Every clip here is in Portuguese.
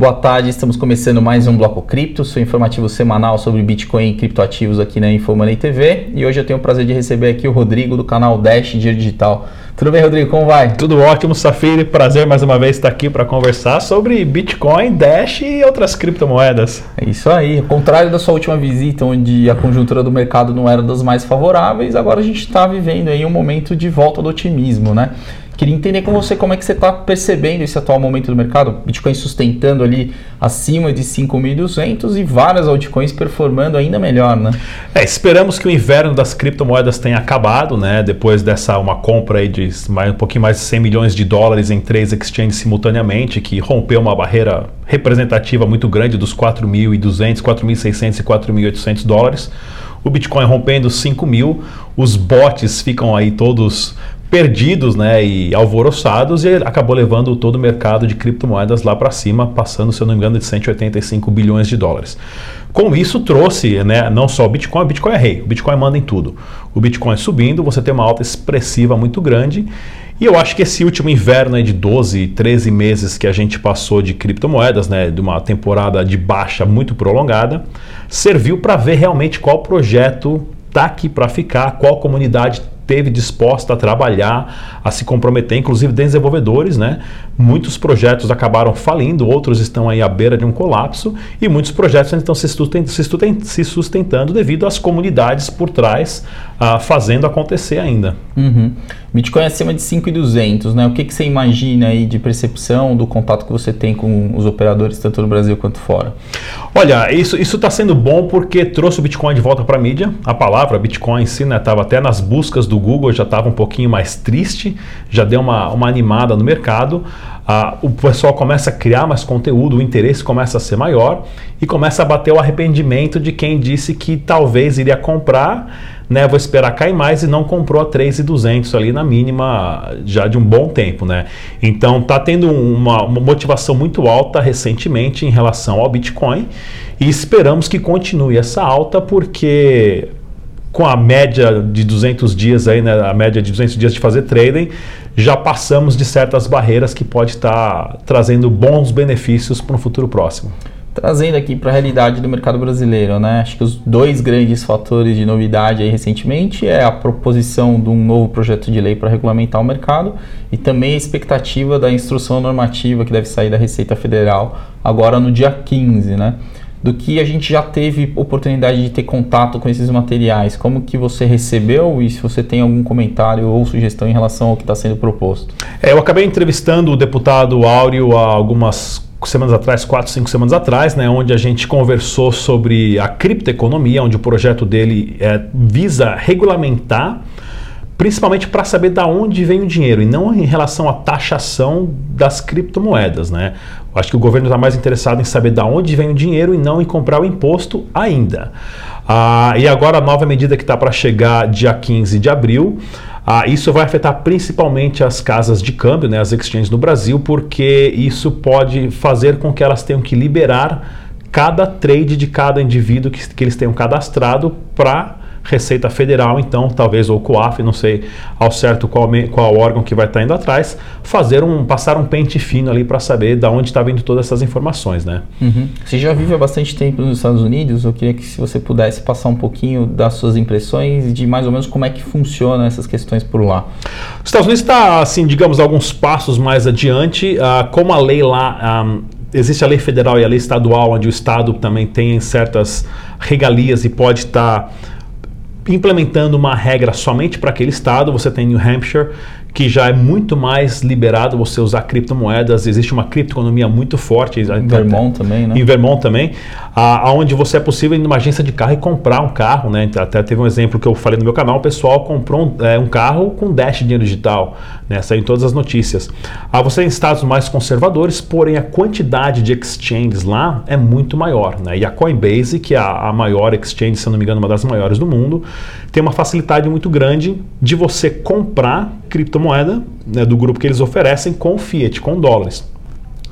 Boa tarde, estamos começando mais um Bloco Cripto, seu informativo semanal sobre Bitcoin e criptoativos aqui na Infomoney TV. E hoje eu tenho o prazer de receber aqui o Rodrigo do canal Dash Dinheiro Digital. Tudo bem, Rodrigo? Como vai? Tudo ótimo, Safiri. Prazer mais uma vez estar aqui para conversar sobre Bitcoin, Dash e outras criptomoedas. É isso aí. Ao contrário da sua última visita, onde a conjuntura do mercado não era das mais favoráveis, agora a gente está vivendo aí um momento de volta do otimismo, né? Queria entender com você como é que você está percebendo esse atual momento do mercado. Bitcoin sustentando ali acima de 5.200 e várias altcoins performando ainda melhor, né? É, esperamos que o inverno das criptomoedas tenha acabado, né? Depois dessa uma compra aí de mais, um pouquinho mais de 100 milhões de dólares em três exchanges simultaneamente, que rompeu uma barreira representativa muito grande dos 4.200, 4.600 e 4.800 dólares. O Bitcoin rompendo 5 mil, os bots ficam aí todos perdidos né, e alvoroçados e acabou levando todo o mercado de criptomoedas lá para cima, passando, se eu não me engano, de 185 bilhões de dólares. Com isso trouxe, né, não só o Bitcoin, o Bitcoin é rei, o Bitcoin manda em tudo. O Bitcoin subindo, você tem uma alta expressiva muito grande e eu acho que esse último inverno de 12, 13 meses que a gente passou de criptomoedas, né, de uma temporada de baixa muito prolongada, serviu para ver realmente qual projeto está aqui para ficar, qual comunidade esteve disposta a trabalhar, a se comprometer, inclusive desenvolvedores, né? Muitos projetos acabaram falindo, outros estão aí à beira de um colapso e muitos projetos estão se sustentando devido às comunidades por trás uh, fazendo acontecer ainda. Uhum. Bitcoin acima de 5.200, né? O que, que você imagina aí de percepção do contato que você tem com os operadores tanto no Brasil quanto fora? Olha, isso está sendo bom porque trouxe o Bitcoin de volta para a mídia. A palavra Bitcoin em si estava né, até nas buscas do Google, já estava um pouquinho mais triste, já deu uma, uma animada no mercado. Ah, o pessoal começa a criar mais conteúdo, o interesse começa a ser maior e começa a bater o arrependimento de quem disse que talvez iria comprar né, vou esperar cair mais e não comprou a 3,200 ali na mínima já de um bom tempo, né? Então tá tendo uma, uma motivação muito alta recentemente em relação ao Bitcoin e esperamos que continue essa alta porque com a média de 200 dias aí, né, a média de 200 dias de fazer trading, já passamos de certas barreiras que pode estar tá trazendo bons benefícios para um futuro próximo trazendo aqui para a realidade do mercado brasileiro, né? Acho que os dois grandes fatores de novidade aí recentemente é a proposição de um novo projeto de lei para regulamentar o mercado e também a expectativa da instrução normativa que deve sair da Receita Federal agora no dia 15, né? Do que a gente já teve oportunidade de ter contato com esses materiais, como que você recebeu e se você tem algum comentário ou sugestão em relação ao que está sendo proposto? É, eu acabei entrevistando o deputado Áureo há algumas semanas atrás, quatro, cinco semanas atrás, né, onde a gente conversou sobre a criptoeconomia, onde o projeto dele é, visa regulamentar, principalmente para saber da onde vem o dinheiro e não em relação à taxação das criptomoedas, né? Acho que o governo está mais interessado em saber da onde vem o dinheiro e não em comprar o imposto ainda. Ah, e agora a nova medida que está para chegar dia 15 de abril ah, isso vai afetar principalmente as casas de câmbio, né, as exchanges no Brasil, porque isso pode fazer com que elas tenham que liberar cada trade de cada indivíduo que, que eles tenham cadastrado para Receita Federal, então, talvez, ou COAF, não sei ao certo qual, qual órgão que vai estar indo atrás, fazer um, passar um pente fino ali para saber de onde está vindo todas essas informações, né? Uhum. Você já vive há bastante tempo nos Estados Unidos, eu queria que se você pudesse passar um pouquinho das suas impressões de mais ou menos como é que funcionam essas questões por lá. Os Estados Unidos está, assim, digamos, alguns passos mais adiante, uh, como a lei lá... Um, existe a lei federal e a lei estadual, onde o Estado também tem certas regalias e pode estar tá implementando uma regra somente para aquele estado. Você tem New Hampshire, que já é muito mais liberado você usar criptomoedas. Existe uma criptoeconomia muito forte. Em Vermont também, né? Em Vermont também, aonde você é possível ir numa agência de carro e comprar um carro, né? Então, até teve um exemplo que eu falei no meu canal, o pessoal comprou um, é, um carro com dash de dinheiro digital, né? Saiu em todas as notícias. Ah, você tem estados mais conservadores, porém a quantidade de exchanges lá é muito maior, né? E a Coinbase, que é a, a maior exchange, se não me engano, uma das maiores do mundo, tem uma facilidade muito grande de você comprar criptomoeda né, do grupo que eles oferecem com fiat, com dólares.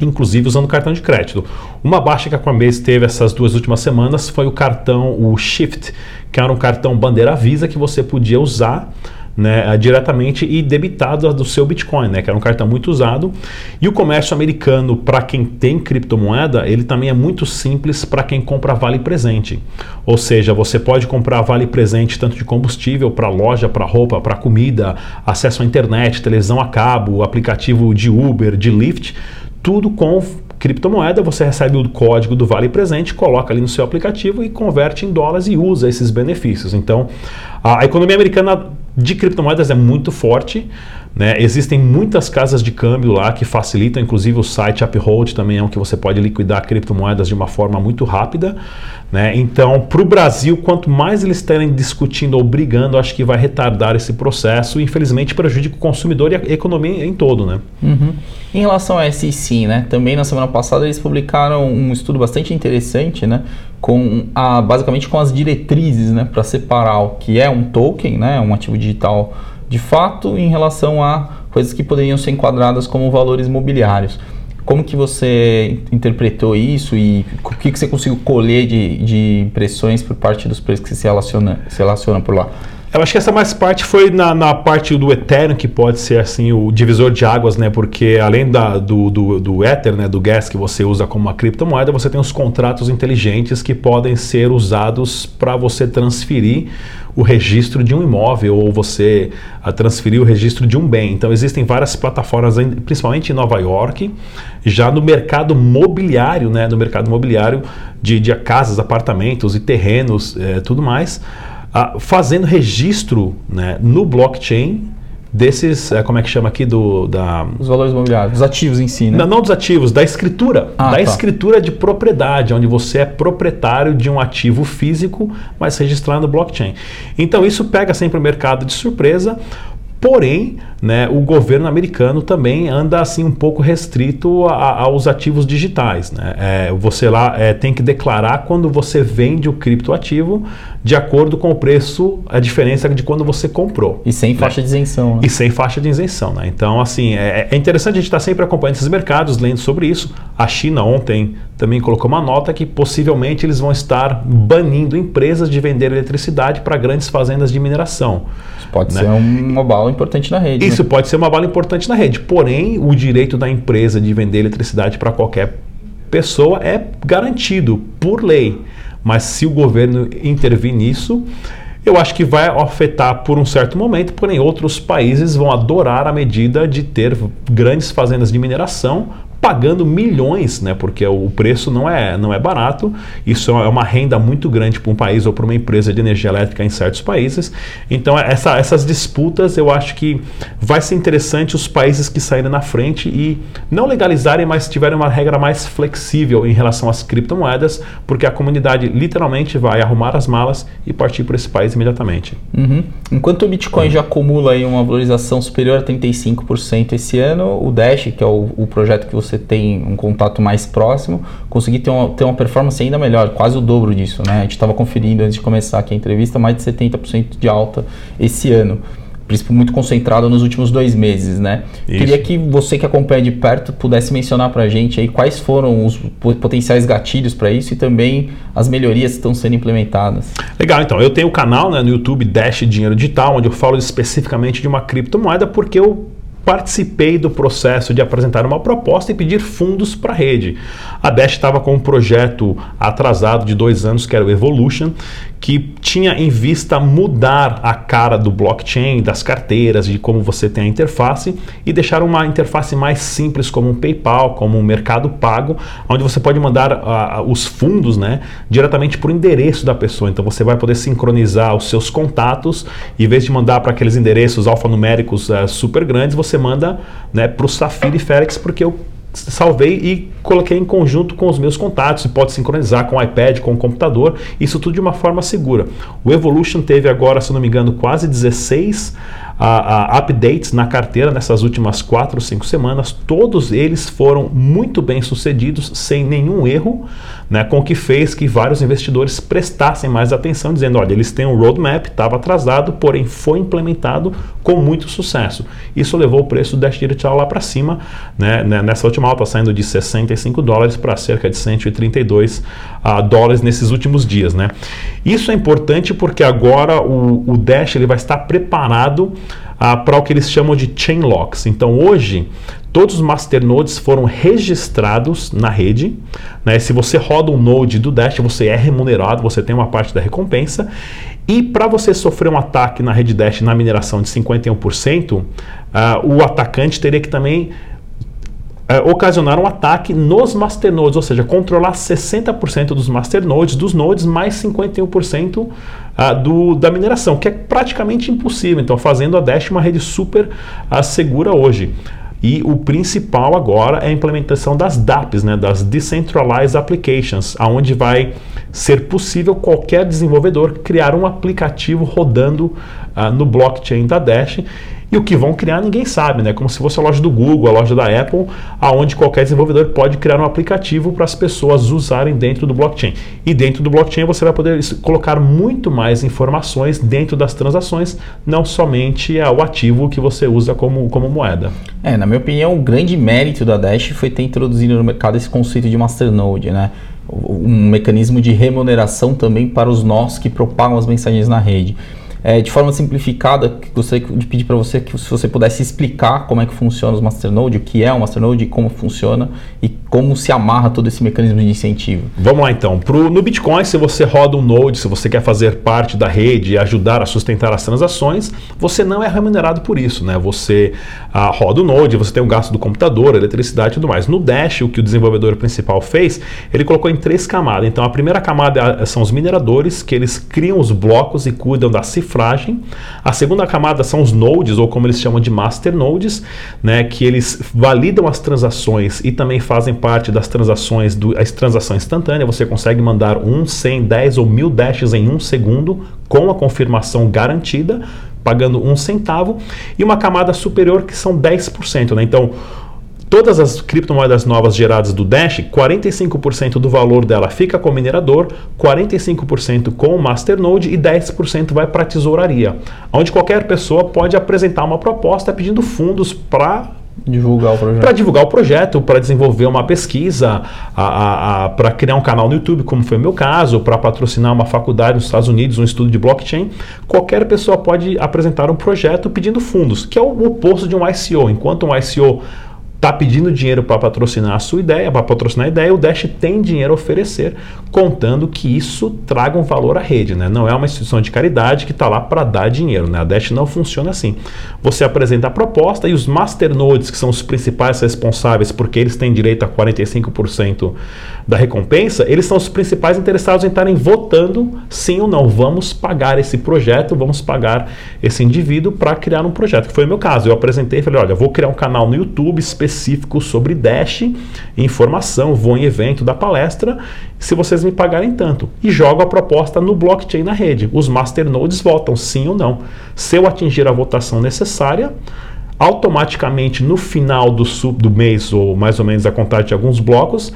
Inclusive usando cartão de crédito. Uma baixa que a Coinbase teve essas duas últimas semanas foi o cartão, o Shift, que era um cartão bandeira Visa que você podia usar né, diretamente e debitado do seu Bitcoin, né, que era um cartão muito usado. E o comércio americano, para quem tem criptomoeda, ele também é muito simples para quem compra vale presente. Ou seja, você pode comprar vale presente tanto de combustível para loja, para roupa, para comida, acesso à internet, televisão a cabo, aplicativo de Uber, de Lyft, tudo com criptomoeda, você recebe o código do Vale Presente, coloca ali no seu aplicativo e converte em dólares e usa esses benefícios. Então, a economia americana de criptomoedas é muito forte. Né? Existem muitas casas de câmbio lá que facilitam, inclusive o site Uphold também é um que você pode liquidar criptomoedas de uma forma muito rápida. Né? Então, para o Brasil, quanto mais eles estarem discutindo ou brigando, acho que vai retardar esse processo e, infelizmente, prejudica o consumidor e a economia em todo. Né? Uhum. Em relação à SEC, né? também na semana passada eles publicaram um estudo bastante interessante, né? com a, basicamente com as diretrizes né? para separar o que é um token, né? um ativo digital de fato em relação a coisas que poderiam ser enquadradas como valores mobiliários. Como que você interpretou isso e o que, que você conseguiu colher de, de impressões por parte dos preços que se relacionam, se relacionam por lá? Eu acho que essa mais parte foi na, na, parte do Ethereum, que pode ser assim o divisor de águas, né? Porque além da, do, do, do Ether, né? do gas que você usa como uma criptomoeda, você tem os contratos inteligentes que podem ser usados para você transferir o registro de um imóvel ou você a transferir o registro de um bem. Então existem várias plataformas, principalmente em Nova York, já no mercado mobiliário, né, no mercado mobiliário de, de casas, apartamentos e terrenos, é, tudo mais, fazendo registro né, no blockchain desses, é, como é que chama aqui, do, da... Os valores imobiliários, dos ativos em si, né? Não, não dos ativos, da escritura. Ah, da tá. escritura de propriedade, onde você é proprietário de um ativo físico, mas registrado no blockchain. Então isso pega sempre o mercado de surpresa, Porém, né, o governo americano também anda assim um pouco restrito a, aos ativos digitais. Né? É, você lá é, tem que declarar quando você vende o criptoativo de acordo com o preço, a diferença de quando você comprou. E sem né? faixa de isenção. Né? E sem faixa de isenção. Né? Então, assim, é, é interessante a gente estar sempre acompanhando esses mercados, lendo sobre isso. A China ontem também colocou uma nota que possivelmente eles vão estar banindo empresas de vender eletricidade para grandes fazendas de mineração. Isso pode né? ser uma bala importante na rede. Isso né? pode ser uma bala importante na rede. Porém, o direito da empresa de vender eletricidade para qualquer pessoa é garantido por lei. Mas se o governo intervir nisso, eu acho que vai afetar por um certo momento, porém outros países vão adorar a medida de ter grandes fazendas de mineração pagando milhões, né? Porque o preço não é, não é barato. Isso é uma renda muito grande para um país ou para uma empresa de energia elétrica em certos países. Então, essa, essas disputas eu acho que vai ser interessante os países que saírem na frente e não legalizarem, mas tiverem uma regra mais flexível em relação às criptomoedas, porque a comunidade literalmente vai arrumar as malas e partir para esse país imediatamente. Uhum. Enquanto o Bitcoin já acumula aí uma valorização superior a 35% esse ano, o Dash, que é o, o projeto que você você tem um contato mais próximo, conseguir ter uma, ter uma performance ainda melhor, quase o dobro disso. Né? A gente estava conferindo antes de começar aqui a entrevista, mais de 70% de alta esse ano muito concentrado nos últimos dois meses, né? Isso. Queria que você que acompanha de perto pudesse mencionar para a gente aí quais foram os potenciais gatilhos para isso e também as melhorias que estão sendo implementadas. Legal, então eu tenho o um canal né, no YouTube Dash Dinheiro Digital, onde eu falo especificamente de uma criptomoeda porque eu participei do processo de apresentar uma proposta e pedir fundos para a rede. A Dash estava com um projeto atrasado de dois anos, que era o Evolution, que tinha em vista mudar a cara do blockchain, das carteiras, de como você tem a interface e deixar uma interface mais simples, como um PayPal, como um Mercado Pago, onde você pode mandar uh, os fundos né, diretamente para o endereço da pessoa. Então você vai poder sincronizar os seus contatos, em vez de mandar para aqueles endereços alfanuméricos uh, super grandes, você manda né, para o Safira e Félix, porque eu salvei e coloquei em conjunto com os meus contatos e pode sincronizar com o iPad, com o computador, isso tudo de uma forma segura. O Evolution teve agora, se não me engano, quase 16 a, a updates na carteira nessas últimas 4 ou 5 semanas. Todos eles foram muito bem sucedidos, sem nenhum erro, né, com o que fez que vários investidores prestassem mais atenção, dizendo: olha, eles têm um roadmap, estava atrasado, porém foi implementado com muito sucesso. Isso levou o preço do Dash Digital lá para cima, né, né, nessa última alta, saindo de 65 dólares para cerca de 132 uh, dólares nesses últimos dias. Né? Isso é importante porque agora o, o Dash ele vai estar preparado para o que eles chamam de chain locks. Então hoje todos os masternodes foram registrados na rede. Né? Se você roda um node do Dash, você é remunerado, você tem uma parte da recompensa. E para você sofrer um ataque na rede Dash na mineração de 51%, uh, ah, o atacante teria que também uh, ocasionar um ataque nos masternodes, ou seja, controlar 60% dos masternodes, dos nodes, mais 51% uh, ah, do, da mineração, que é praticamente impossível. Então, fazendo a Dash uma rede super uh, segura hoje. E o principal agora é a implementação das DApps, né, das Decentralized Applications, aonde vai ser possível qualquer desenvolvedor criar um aplicativo rodando uh, no blockchain da Dash e o que vão criar ninguém sabe, né? Como se fosse a loja do Google, a loja da Apple, aonde qualquer desenvolvedor pode criar um aplicativo para as pessoas usarem dentro do blockchain. E dentro do blockchain você vai poder colocar muito mais informações dentro das transações, não somente o ativo que você usa como, como moeda. É, na minha opinião, o grande mérito da Dash foi ter introduzido no mercado esse conceito de masternode, né? Um mecanismo de remuneração também para os nós que propagam as mensagens na rede. É, de forma simplificada, gostaria de pedir para você que se você pudesse explicar como é que funciona os Masternode, o que é o Masternode, como funciona e como se amarra todo esse mecanismo de incentivo. Vamos lá então. Pro, no Bitcoin, se você roda um Node, se você quer fazer parte da rede e ajudar a sustentar as transações, você não é remunerado por isso, né? Você ah, roda o Node, você tem o gasto do computador, eletricidade e tudo mais. No Dash, o que o desenvolvedor principal fez, ele colocou em três camadas. Então a primeira camada são os mineradores, que eles criam os blocos e cuidam da cifra A segunda camada são os nodes, ou como eles chamam de master nodes, né, que eles validam as transações e também fazem parte das transações, do, as transações instantâneas. Você consegue mandar um, 100, 10 ou mil dashes em um segundo com a confirmação garantida, pagando um centavo. E uma camada superior que são 10%. Né? Então, Todas as criptomoedas novas geradas do Dash, 45% do valor dela fica com o minerador, 45% com o masternode e 10% vai para a tesouraria, onde qualquer pessoa pode apresentar uma proposta pedindo fundos para divulgar o projeto, para divulgar o projeto, para desenvolver uma pesquisa, para criar um canal no YouTube, como foi o meu caso, para patrocinar uma faculdade nos Estados Unidos, um estudo de blockchain. Qualquer pessoa pode apresentar um projeto pedindo fundos, que é o oposto de um ICO. Enquanto um ICO está pedindo dinheiro para patrocinar a sua ideia, para patrocinar a ideia, o Dash tem dinheiro a oferecer, contando que isso traga um valor à rede. Né? Não é uma instituição de caridade que está lá para dar dinheiro. Né? A Dash não funciona assim. Você apresenta a proposta e os masternodes, que são os principais responsáveis, porque eles têm direito a 45% da recompensa, eles são os principais interessados em estarem votando sim ou não. Vamos pagar esse projeto, vamos pagar esse indivíduo para criar um projeto. Que foi o meu caso. Eu apresentei e falei: olha, vou criar um canal no YouTube específico sobre Dash, informação, vou em evento da palestra, se vocês me pagarem tanto. E jogo a proposta no blockchain na rede. Os masternodes votam sim ou não. Se eu atingir a votação necessária, automaticamente no final do, do mês, ou mais ou menos a contagem de alguns blocos,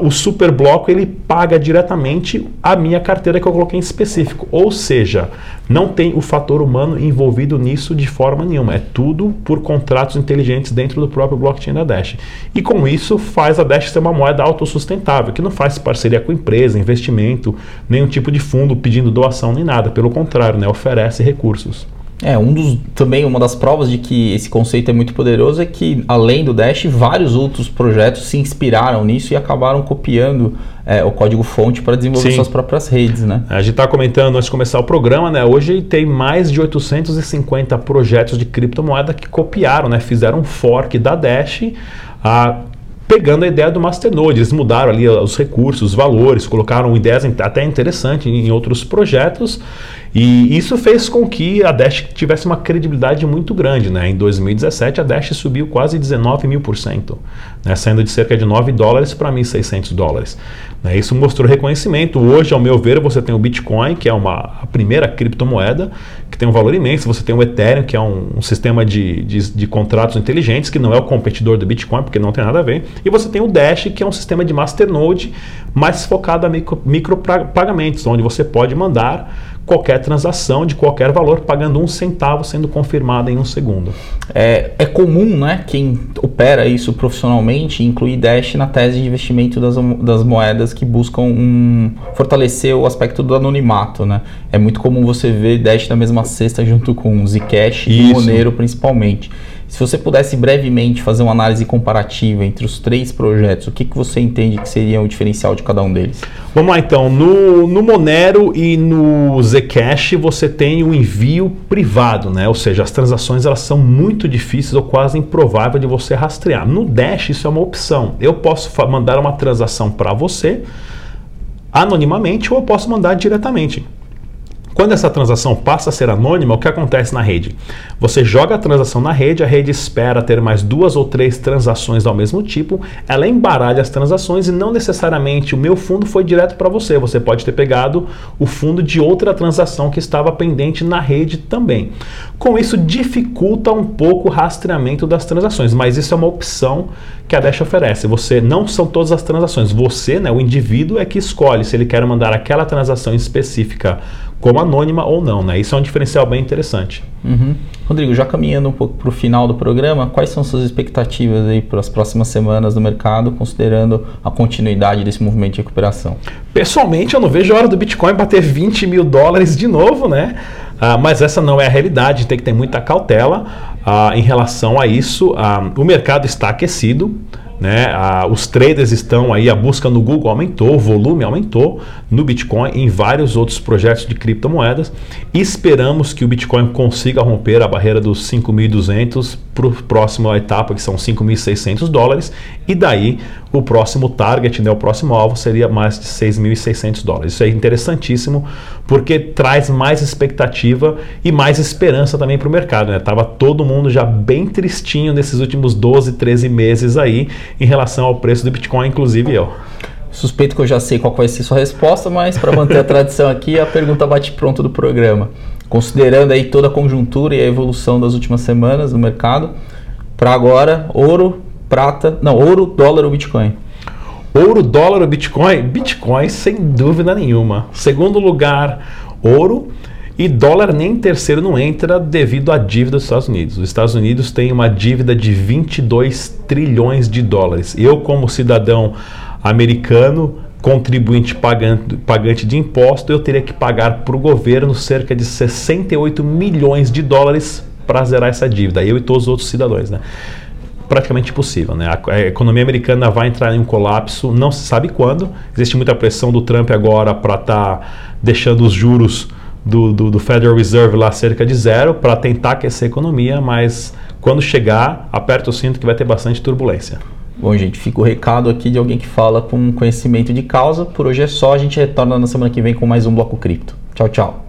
o super bloco ele paga diretamente a minha carteira que eu coloquei em específico. Ou seja, não tem o fator humano envolvido nisso de forma nenhuma. É tudo por contratos inteligentes dentro do próprio blockchain da Dash. E com isso faz a Dash ser uma moeda autossustentável, que não faz parceria com empresa, investimento, nenhum tipo de fundo pedindo doação nem nada. Pelo contrário, né, oferece recursos. É, um dos, também uma das provas de que esse conceito é muito poderoso é que, além do Dash, vários outros projetos se inspiraram nisso e acabaram copiando é, o código-fonte para desenvolver Sim. suas próprias redes, né? A gente está comentando antes de começar o programa, né? Hoje tem mais de 850 projetos de criptomoeda que copiaram, né? Fizeram um fork da Dash, a pegando a ideia do Masternode. Eles mudaram ali os recursos, os valores, colocaram ideias até interessantes em outros projetos e isso fez com que a Dash tivesse uma credibilidade muito grande. Né? Em 2017, a Dash subiu quase 19 mil por cento, né? saindo de cerca de 9 dólares para 1.600 dólares. Né? Isso mostrou reconhecimento. Hoje, ao meu ver, você tem o Bitcoin, que é uma, a primeira criptomoeda, que tem um valor imenso. Você tem o Ethereum, que é um, um sistema de, de, de, contratos inteligentes, que não é o competidor do Bitcoin, porque não tem nada a ver. E você tem o Dash, que é um sistema de masternode mais focado a micro, micropagamentos, onde você pode mandar qualquer transação de qualquer valor, pagando um centavo sendo confirmada em um segundo. É, é comum, né, quem opera isso profissionalmente, incluir Dash na tese de investimento das, das moedas que buscam um, fortalecer o aspecto do anonimato, né? É muito comum você ver Dash na mesma cesta junto com Zcash e Monero principalmente. Se você pudesse brevemente fazer uma análise comparativa entre os três projetos, o que, que você entende que seria o diferencial de cada um deles? Vamos lá então. No, no Monero e no Zcash você tem o envio privado, né? Ou seja, as transações elas são muito difíceis ou quase improvável de você rastrear. No Dash isso é uma opção. Eu posso mandar uma transação para você anonimamente ou eu posso mandar diretamente. Quando essa transação passa a ser anônima, o que acontece na rede? Você joga a transação na rede, a rede espera ter mais duas ou três transações ao mesmo tipo, ela embaralha as transações e não necessariamente o meu fundo foi direto para você. Você pode ter pegado o fundo de outra transação que estava pendente na rede também. Com isso, dificulta um pouco o rastreamento das transações, mas isso é uma opção que a Dash oferece. Você não são todas as transações, você, né, o indivíduo é que escolhe se ele quer mandar aquela transação específica como anônima ou não, né? Isso é um diferencial bem interessante. Uhum. Rodrigo, já caminhando um pouco para o final do programa, quais são suas expectativas aí para as próximas semanas do mercado, considerando a continuidade desse movimento de recuperação? Pessoalmente, eu não vejo a hora do Bitcoin bater 20 mil dólares de novo, né? Ah, mas essa não é a realidade, tem que ter muita cautela ah, em relação a isso. Ah, o mercado está aquecido. Né? A, os traders estão aí, a busca no Google aumentou, o volume aumentou no Bitcoin e em vários outros projetos de criptomoedas. Esperamos que o Bitcoin consiga romper a barreira dos 5.200 para a próxima etapa, que são 5.600 dólares, e daí o próximo target, né, o próximo alvo seria mais de 6.600 dólares. Isso é interessantíssimo porque traz mais expectativa e mais esperança também para o mercado. Né? Tava todo mundo já bem tristinho nesses últimos 12, 13 meses aí em relação ao preço do Bitcoin, inclusive eu. Suspeito que eu já sei qual vai ser sua resposta, mas para manter a tradição aqui, a pergunta bate pronto do programa. Considerando aí toda a conjuntura e a evolução das últimas semanas no mercado, para agora, ouro, prata, não, ouro, dólar ou Bitcoin? Ouro, dólar ou Bitcoin? Bitcoin, sem dúvida nenhuma. Segundo lugar, ouro. E dólar nem em terceiro não entra devido à dívida dos Estados Unidos. Os Estados Unidos têm uma dívida de 22 trilhões de dólares. Eu, como cidadão americano, contribuinte pagante, pagante de imposto, eu teria que pagar para o governo cerca de 68 milhões de dólares para zerar essa dívida, eu e todos os outros cidadãos, né? Praticamente impossível, né? A, a economia americana vai entrar em um colapso, não se sabe quando. Existe muita pressão do Trump agora para estar tá deixando os juros do, do, do, Federal Reserve lá cerca de zero para tentar aquecer a economia, mas quando chegar, aperta o cinto que vai ter bastante turbulência. Bom, gente, fica o recado aqui de alguém que fala com conhecimento de causa. Por hoje é só, a gente retorna na semana que vem com mais um Bloco Cripto. Tchau, tchau.